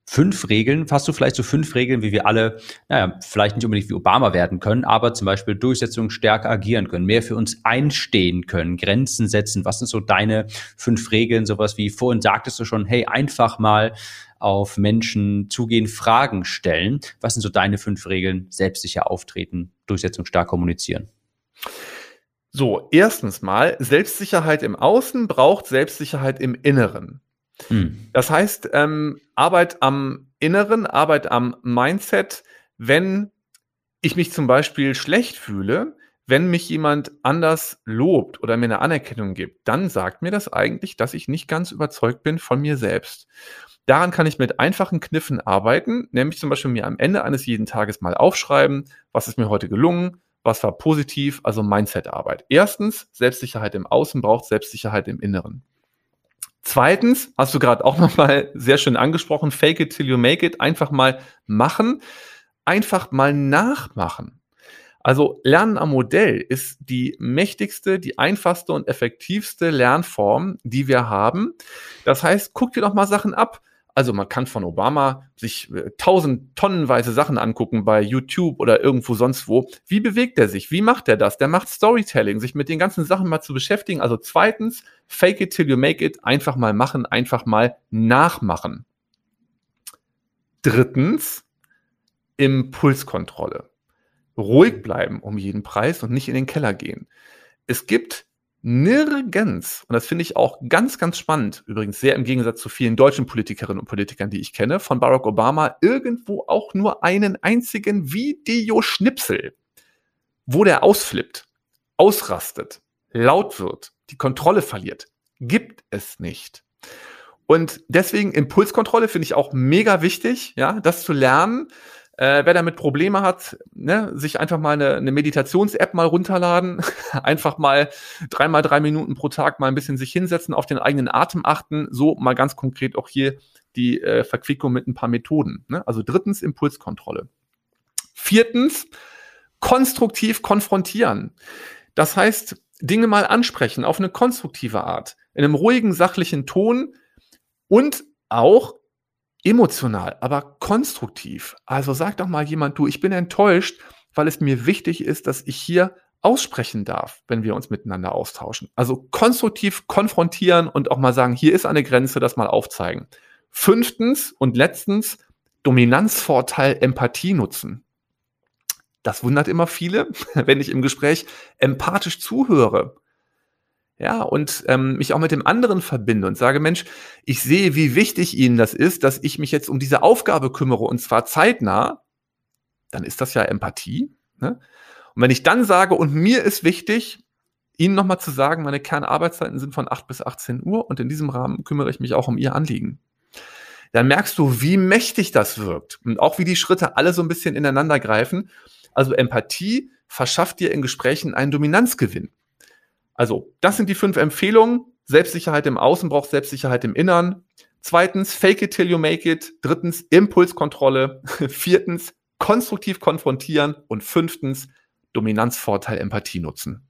fünf Regeln, hast du vielleicht so fünf Regeln, wie wir alle, naja, vielleicht nicht unbedingt wie Obama werden können, aber zum Beispiel Durchsetzung stärker agieren können, mehr für uns einstehen können, Grenzen setzen. Was sind so deine fünf Regeln? Sowas wie vorhin sagtest du schon, hey, einfach mal auf Menschen zugehen, Fragen stellen. Was sind so deine fünf Regeln? Selbstsicher auftreten, Durchsetzung stark kommunizieren. So, erstens mal, Selbstsicherheit im Außen braucht Selbstsicherheit im Inneren. Hm. Das heißt, ähm, Arbeit am Inneren, Arbeit am Mindset, wenn ich mich zum Beispiel schlecht fühle, wenn mich jemand anders lobt oder mir eine Anerkennung gibt, dann sagt mir das eigentlich, dass ich nicht ganz überzeugt bin von mir selbst. Daran kann ich mit einfachen Kniffen arbeiten, nämlich zum Beispiel mir am Ende eines jeden Tages mal aufschreiben, was ist mir heute gelungen, was war positiv, also Mindset-Arbeit. Erstens, Selbstsicherheit im Außen braucht Selbstsicherheit im Inneren. Zweitens, hast du gerade auch (laughs) nochmal sehr schön angesprochen, fake it till you make it, einfach mal machen, einfach mal nachmachen. Also Lernen am Modell ist die mächtigste, die einfachste und effektivste Lernform, die wir haben. Das heißt, guck dir doch mal Sachen ab. Also man kann von Obama sich äh, tausend tonnenweise Sachen angucken bei YouTube oder irgendwo sonst wo. Wie bewegt er sich? Wie macht er das? Der macht Storytelling, sich mit den ganzen Sachen mal zu beschäftigen. Also zweitens, fake it till you make it. Einfach mal machen, einfach mal nachmachen. Drittens, Impulskontrolle. Ruhig bleiben um jeden Preis und nicht in den Keller gehen. Es gibt nirgends, und das finde ich auch ganz, ganz spannend, übrigens sehr im Gegensatz zu vielen deutschen Politikerinnen und Politikern, die ich kenne, von Barack Obama irgendwo auch nur einen einzigen Videoschnipsel, wo der ausflippt, ausrastet, laut wird, die Kontrolle verliert. Gibt es nicht. Und deswegen Impulskontrolle finde ich auch mega wichtig, ja, das zu lernen. Äh, wer damit Probleme hat, ne, sich einfach mal eine, eine Meditations-App mal runterladen, (laughs) einfach mal dreimal drei Minuten pro Tag mal ein bisschen sich hinsetzen, auf den eigenen Atem achten, so mal ganz konkret auch hier die äh, Verquickung mit ein paar Methoden. Ne? Also drittens Impulskontrolle. Viertens konstruktiv konfrontieren. Das heißt, Dinge mal ansprechen auf eine konstruktive Art, in einem ruhigen, sachlichen Ton und auch emotional, aber konstruktiv. Also sag doch mal jemand, du, ich bin enttäuscht, weil es mir wichtig ist, dass ich hier aussprechen darf, wenn wir uns miteinander austauschen. Also konstruktiv konfrontieren und auch mal sagen, hier ist eine Grenze, das mal aufzeigen. Fünftens und letztens, Dominanzvorteil Empathie nutzen. das wundert immer viele, (laughs) wenn ich im Gespräch empathisch zuhöre. Ja, und ähm, mich auch mit dem anderen verbinde und sage, Mensch, ich sehe, wie wichtig Ihnen das ist, dass ich mich jetzt um diese Aufgabe kümmere und zwar zeitnah, dann ist das ja Empathie. Ne? Und wenn ich dann sage, und mir ist wichtig, Ihnen nochmal zu sagen, meine Kernarbeitszeiten sind von 8 bis 18 Uhr und in diesem Rahmen kümmere ich mich auch um Ihr Anliegen. Dann merkst du, wie mächtig das wirkt und auch wie die Schritte alle so ein bisschen ineinander greifen. Also Empathie verschafft dir in Gesprächen einen Dominanzgewinn. Also, das sind die fünf Empfehlungen. Selbstsicherheit im Außen braucht Selbstsicherheit im Innern. Zweitens, fake it till you make it. Drittens, Impulskontrolle. (laughs) Viertens, konstruktiv konfrontieren. Und fünftens, Dominanzvorteil Empathie nutzen.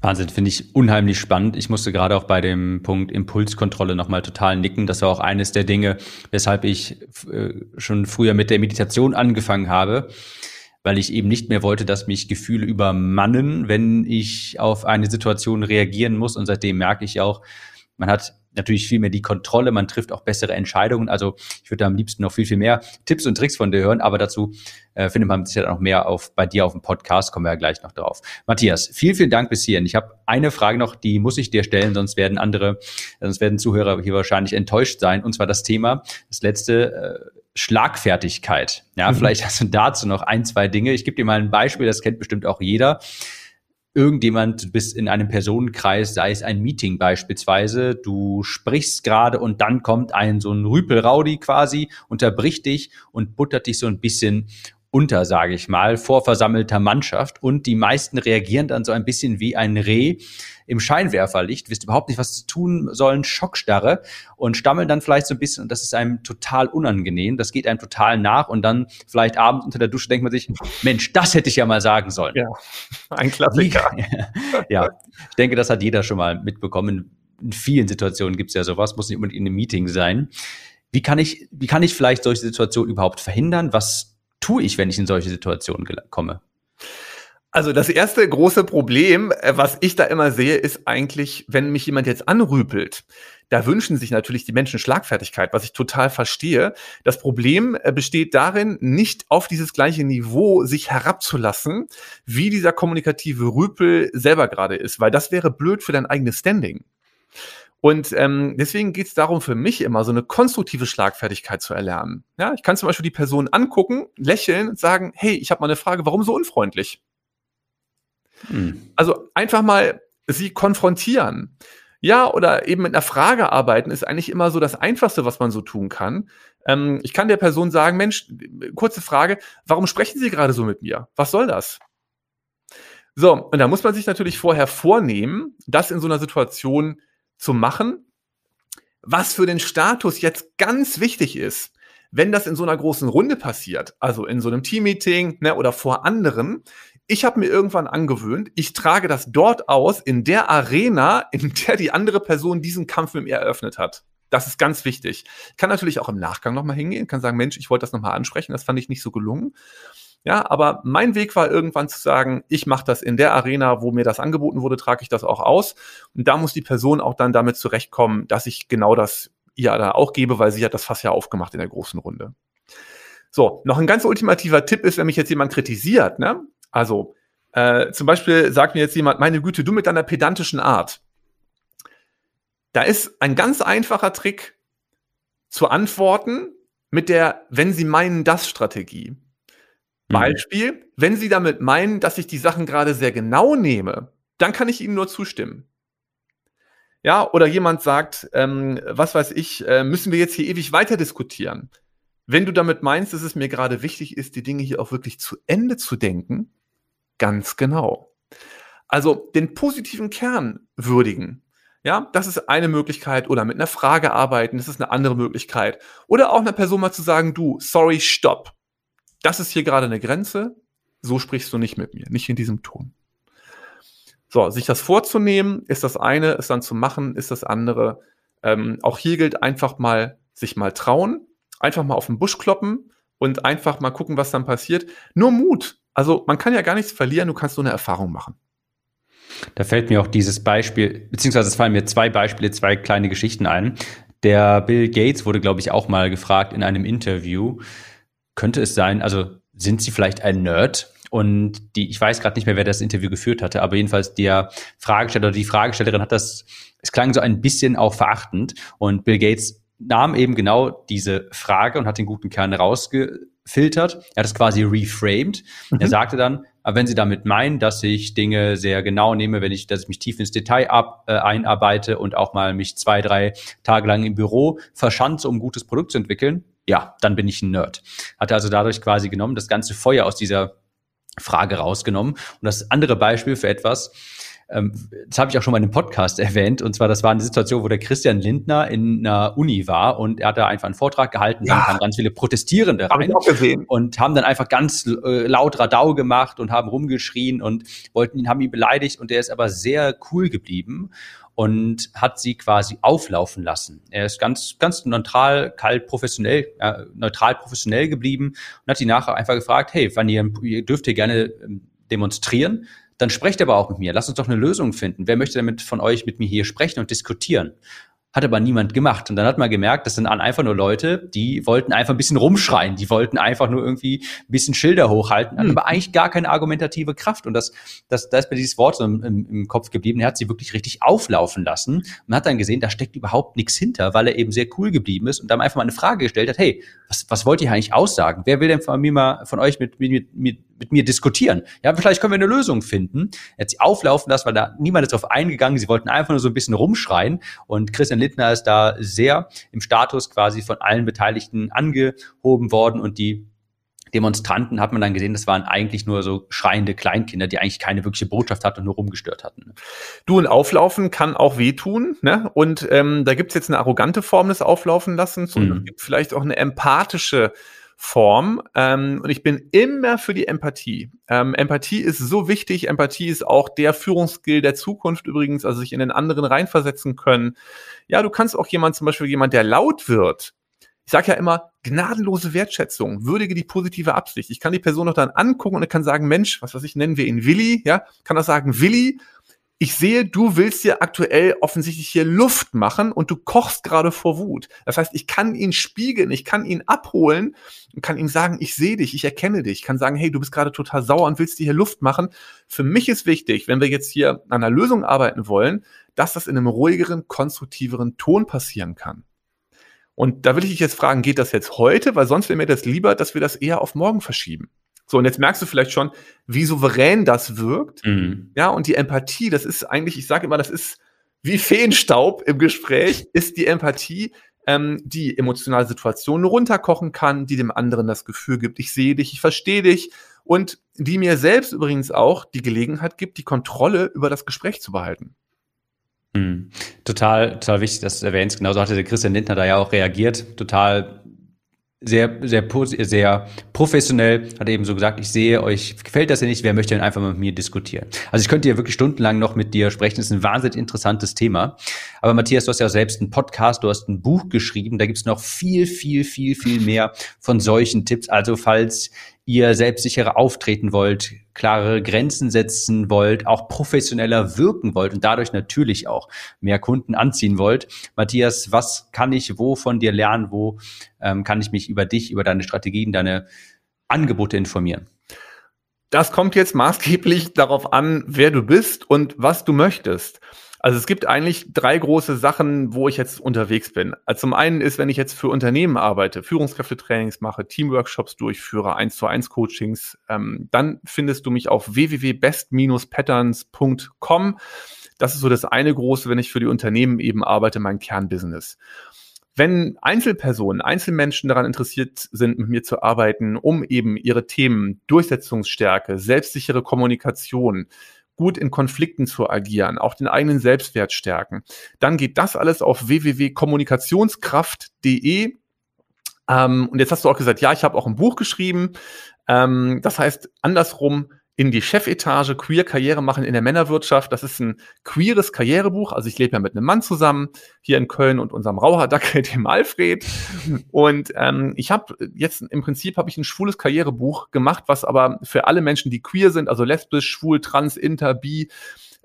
Wahnsinn, finde ich unheimlich spannend. Ich musste gerade auch bei dem Punkt Impulskontrolle nochmal total nicken. Das war auch eines der Dinge, weshalb ich äh, schon früher mit der Meditation angefangen habe weil ich eben nicht mehr wollte, dass mich Gefühle übermannen, wenn ich auf eine Situation reagieren muss. Und seitdem merke ich auch, man hat natürlich viel mehr die Kontrolle, man trifft auch bessere Entscheidungen. Also ich würde am liebsten noch viel, viel mehr Tipps und Tricks von dir hören, aber dazu äh, findet man sicher noch mehr auf bei dir auf dem Podcast, kommen wir ja gleich noch drauf. Matthias, vielen, vielen Dank bis hierhin. Ich habe eine Frage noch, die muss ich dir stellen, sonst werden andere, sonst werden Zuhörer hier wahrscheinlich enttäuscht sein. Und zwar das Thema, das letzte, äh, Schlagfertigkeit. Ja, mhm. vielleicht hast du dazu noch ein, zwei Dinge. Ich gebe dir mal ein Beispiel, das kennt bestimmt auch jeder. Irgendjemand, du bist in einem Personenkreis, sei es ein Meeting beispielsweise, du sprichst gerade und dann kommt ein so ein Rüpelraudi quasi, unterbricht dich und buttert dich so ein bisschen unter, sage ich mal, vor versammelter Mannschaft. Und die meisten reagieren dann so ein bisschen wie ein Reh im Scheinwerferlicht, wisst überhaupt nicht, was zu tun sollen, Schockstarre und stammeln dann vielleicht so ein bisschen und das ist einem total unangenehm. Das geht einem total nach und dann vielleicht abends unter der Dusche denkt man sich, (laughs) Mensch, das hätte ich ja mal sagen sollen. Ja, ein Klassiker. (laughs) ja, ich denke, das hat jeder schon mal mitbekommen. In vielen Situationen gibt es ja sowas, muss nicht unbedingt in einem Meeting sein. Wie kann ich, wie kann ich vielleicht solche Situationen überhaupt verhindern? Was tue ich, wenn ich in solche Situationen komme? Also das erste große Problem, äh, was ich da immer sehe, ist eigentlich, wenn mich jemand jetzt anrüpelt. Da wünschen sich natürlich die Menschen Schlagfertigkeit, was ich total verstehe. Das Problem äh, besteht darin, nicht auf dieses gleiche Niveau sich herabzulassen, wie dieser kommunikative Rüpel selber gerade ist, weil das wäre blöd für dein eigenes Standing. Und ähm, deswegen geht es darum, für mich immer so eine konstruktive Schlagfertigkeit zu erlernen. Ja, ich kann zum Beispiel die Person angucken, lächeln und sagen, hey, ich habe mal eine Frage, warum so unfreundlich? Hm. Also einfach mal sie konfrontieren. Ja, oder eben mit einer Frage arbeiten ist eigentlich immer so das Einfachste, was man so tun kann. Ähm, ich kann der Person sagen, Mensch, kurze Frage, warum sprechen Sie gerade so mit mir? Was soll das? So, und da muss man sich natürlich vorher vornehmen, das in so einer Situation zu machen, was für den Status jetzt ganz wichtig ist. Wenn das in so einer großen Runde passiert, also in so einem Teammeeting ne, oder vor anderen, ich habe mir irgendwann angewöhnt, ich trage das dort aus, in der Arena, in der die andere Person diesen Kampf mit mir eröffnet hat. Das ist ganz wichtig. Ich kann natürlich auch im Nachgang nochmal hingehen, kann sagen, Mensch, ich wollte das nochmal ansprechen, das fand ich nicht so gelungen. Ja, aber mein Weg war irgendwann zu sagen, ich mache das in der Arena, wo mir das angeboten wurde, trage ich das auch aus. Und da muss die Person auch dann damit zurechtkommen, dass ich genau das ihr da auch gebe, weil sie hat das Fass ja aufgemacht in der großen Runde. So, noch ein ganz ultimativer Tipp ist, wenn mich jetzt jemand kritisiert, ne? Also, äh, zum Beispiel sagt mir jetzt jemand, meine Güte, du mit deiner pedantischen Art. Da ist ein ganz einfacher Trick zu antworten mit der, wenn Sie meinen das Strategie. Mhm. Beispiel, wenn Sie damit meinen, dass ich die Sachen gerade sehr genau nehme, dann kann ich Ihnen nur zustimmen. Ja, oder jemand sagt, ähm, was weiß ich, äh, müssen wir jetzt hier ewig weiter diskutieren. Wenn du damit meinst, dass es mir gerade wichtig ist, die Dinge hier auch wirklich zu Ende zu denken, ganz genau. Also den positiven Kern würdigen. Ja, das ist eine Möglichkeit. Oder mit einer Frage arbeiten, das ist eine andere Möglichkeit. Oder auch einer Person mal zu sagen, du, sorry, stopp das ist hier gerade eine Grenze, so sprichst du nicht mit mir, nicht in diesem Ton. So, sich das vorzunehmen, ist das eine, es dann zu machen, ist das andere. Ähm, auch hier gilt einfach mal, sich mal trauen, einfach mal auf den Busch kloppen und einfach mal gucken, was dann passiert. Nur Mut. Also man kann ja gar nichts verlieren, du kannst nur eine Erfahrung machen. Da fällt mir auch dieses Beispiel, beziehungsweise es fallen mir zwei Beispiele, zwei kleine Geschichten ein. Der Bill Gates wurde, glaube ich, auch mal gefragt in einem Interview, könnte es sein, also sind Sie vielleicht ein Nerd? Und die, ich weiß gerade nicht mehr, wer das Interview geführt hatte, aber jedenfalls der Fragesteller oder die Fragestellerin hat das, es klang so ein bisschen auch verachtend. Und Bill Gates nahm eben genau diese Frage und hat den guten Kern rausgefiltert. Er hat es quasi reframed. Mhm. Er sagte dann, aber wenn Sie damit meinen, dass ich Dinge sehr genau nehme, wenn ich, dass ich mich tief ins Detail ab, äh, einarbeite und auch mal mich zwei, drei Tage lang im Büro verschanze, um ein gutes Produkt zu entwickeln, ja, dann bin ich ein Nerd. Hat er also dadurch quasi genommen, das ganze Feuer aus dieser Frage rausgenommen. Und das andere Beispiel für etwas, das habe ich auch schon mal in einem Podcast (laughs) erwähnt, und zwar das war eine Situation, wo der Christian Lindner in einer Uni war und er hat da einfach einen Vortrag gehalten, ja. dann kamen ganz viele Protestierende rein und haben dann einfach ganz äh, laut Radau gemacht und haben rumgeschrien und wollten ihn, haben ihn beleidigt. Und er ist aber sehr cool geblieben und hat sie quasi auflaufen lassen. Er ist ganz, ganz neutral, kalt, professionell, äh, neutral professionell geblieben und hat die nachher einfach gefragt, hey, wann ihr, ihr dürft ihr gerne ähm, demonstrieren, dann sprecht aber auch mit mir. Lasst uns doch eine Lösung finden. Wer möchte damit von euch mit mir hier sprechen und diskutieren? Hat aber niemand gemacht. Und dann hat man gemerkt, das sind einfach nur Leute, die wollten einfach ein bisschen rumschreien. Die wollten einfach nur irgendwie ein bisschen Schilder hochhalten, hatten hm. aber eigentlich gar keine argumentative Kraft. Und das, das, da ist mir dieses Wort so im, im, Kopf geblieben. Er hat sie wirklich richtig auflaufen lassen und hat dann gesehen, da steckt überhaupt nichts hinter, weil er eben sehr cool geblieben ist und dann einfach mal eine Frage gestellt hat, hey, was, was wollt ihr eigentlich aussagen? Wer will denn von mir mal, von euch mit, mit, mit, mit mir diskutieren. Ja, vielleicht können wir eine Lösung finden. Sie auflaufen lassen, weil da niemand ist drauf eingegangen. Sie wollten einfach nur so ein bisschen rumschreien. Und Christian Lindner ist da sehr im Status quasi von allen Beteiligten angehoben worden und die Demonstranten hat man dann gesehen, das waren eigentlich nur so schreiende Kleinkinder, die eigentlich keine wirkliche Botschaft hatten und nur rumgestört hatten. Du, ein Auflaufen kann auch wehtun, ne? Und ähm, da gibt's jetzt eine arrogante Form des Auflaufen lassens und mhm. es gibt vielleicht auch eine empathische Form. Ähm, und ich bin immer für die Empathie. Ähm, Empathie ist so wichtig. Empathie ist auch der Führungsskill der Zukunft übrigens, also sich in den anderen reinversetzen können. Ja, du kannst auch jemand, zum Beispiel jemand, der laut wird. Ich sage ja immer, gnadenlose Wertschätzung, würdige die positive Absicht. Ich kann die Person noch dann angucken und kann sagen, Mensch, was weiß ich, nennen wir ihn Willi, ja, kann auch sagen, Willi, ich sehe, du willst dir aktuell offensichtlich hier Luft machen und du kochst gerade vor Wut. Das heißt, ich kann ihn spiegeln, ich kann ihn abholen und kann ihm sagen, ich sehe dich, ich erkenne dich. Ich kann sagen, hey, du bist gerade total sauer und willst dir hier Luft machen. Für mich ist wichtig, wenn wir jetzt hier an einer Lösung arbeiten wollen, dass das in einem ruhigeren, konstruktiveren Ton passieren kann. Und da will ich dich jetzt fragen, geht das jetzt heute? Weil sonst wäre mir das lieber, dass wir das eher auf morgen verschieben. So, und jetzt merkst du vielleicht schon, wie souverän das wirkt. Mhm. Ja, und die Empathie, das ist eigentlich, ich sage immer, das ist wie Feenstaub im Gespräch, ist die Empathie, ähm, die emotionale Situationen runterkochen kann, die dem anderen das Gefühl gibt, ich sehe dich, ich verstehe dich und die mir selbst übrigens auch die Gelegenheit gibt, die Kontrolle über das Gespräch zu behalten. Mhm. Total, total wichtig, dass du erwähnst. Genauso hatte der Christian Lindner da ja auch reagiert. Total sehr, sehr, sehr professionell, hat eben so gesagt, ich sehe euch, gefällt das ja nicht, wer möchte denn einfach mal mit mir diskutieren? Also ich könnte ja wirklich stundenlang noch mit dir sprechen, das ist ein wahnsinnig interessantes Thema. Aber Matthias, du hast ja auch selbst einen Podcast, du hast ein Buch geschrieben, da gibt's noch viel, viel, viel, viel mehr von solchen Tipps. Also falls ihr selbstsicherer auftreten wollt, klare Grenzen setzen wollt, auch professioneller wirken wollt und dadurch natürlich auch mehr Kunden anziehen wollt. Matthias, was kann ich wo von dir lernen? Wo ähm, kann ich mich über dich, über deine Strategien, deine Angebote informieren? Das kommt jetzt maßgeblich darauf an, wer du bist und was du möchtest. Also es gibt eigentlich drei große Sachen, wo ich jetzt unterwegs bin. Also zum einen ist, wenn ich jetzt für Unternehmen arbeite, Führungskräftetrainings mache, Teamworkshops durchführe, 1 zu 1 Coachings, ähm, dann findest du mich auf www.best-patterns.com. Das ist so das eine große, wenn ich für die Unternehmen eben arbeite, mein Kernbusiness. Wenn Einzelpersonen, Einzelmenschen daran interessiert sind, mit mir zu arbeiten, um eben ihre Themen Durchsetzungsstärke, selbstsichere Kommunikation, gut in Konflikten zu agieren, auch den eigenen Selbstwert stärken, dann geht das alles auf www.kommunikationskraft.de. Ähm, und jetzt hast du auch gesagt, ja, ich habe auch ein Buch geschrieben. Ähm, das heißt, andersrum, in die Chefetage, queer Karriere machen in der Männerwirtschaft. Das ist ein queeres Karrierebuch. Also ich lebe ja mit einem Mann zusammen hier in Köln und unserem Rauhardackel, (laughs) dem Alfred. Und ähm, ich habe jetzt im Prinzip habe ich ein schwules Karrierebuch gemacht, was aber für alle Menschen, die queer sind, also lesbisch, schwul, trans, inter, bi,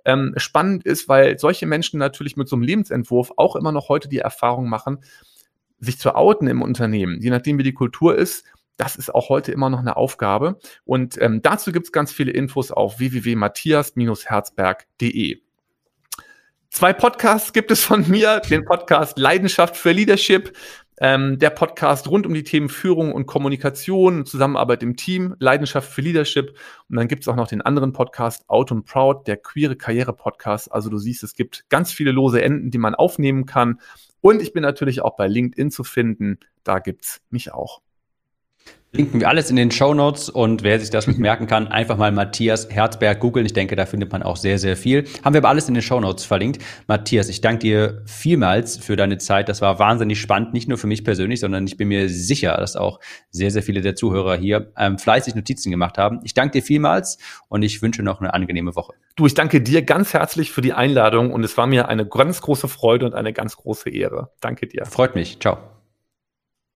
ähm, spannend ist, weil solche Menschen natürlich mit so einem Lebensentwurf auch immer noch heute die Erfahrung machen, sich zu outen im Unternehmen, je nachdem wie die Kultur ist, das ist auch heute immer noch eine Aufgabe. Und ähm, dazu gibt es ganz viele Infos auf www.matthias-herzberg.de. Zwei Podcasts gibt es von mir, den Podcast Leidenschaft für Leadership, ähm, der Podcast rund um die Themen Führung und Kommunikation, Zusammenarbeit im Team, Leidenschaft für Leadership. Und dann gibt es auch noch den anderen Podcast Out and Proud, der queere Karriere Podcast. Also du siehst, es gibt ganz viele lose Enden, die man aufnehmen kann. Und ich bin natürlich auch bei LinkedIn zu finden. Da gibt's mich auch. Linken wir alles in den Show Notes und wer sich das merken kann, einfach mal Matthias Herzberg googeln. Ich denke, da findet man auch sehr, sehr viel. Haben wir aber alles in den Show Notes verlinkt. Matthias, ich danke dir vielmals für deine Zeit. Das war wahnsinnig spannend, nicht nur für mich persönlich, sondern ich bin mir sicher, dass auch sehr, sehr viele der Zuhörer hier ähm, fleißig Notizen gemacht haben. Ich danke dir vielmals und ich wünsche noch eine angenehme Woche. Du, ich danke dir ganz herzlich für die Einladung und es war mir eine ganz große Freude und eine ganz große Ehre. Danke dir. Freut mich. Ciao.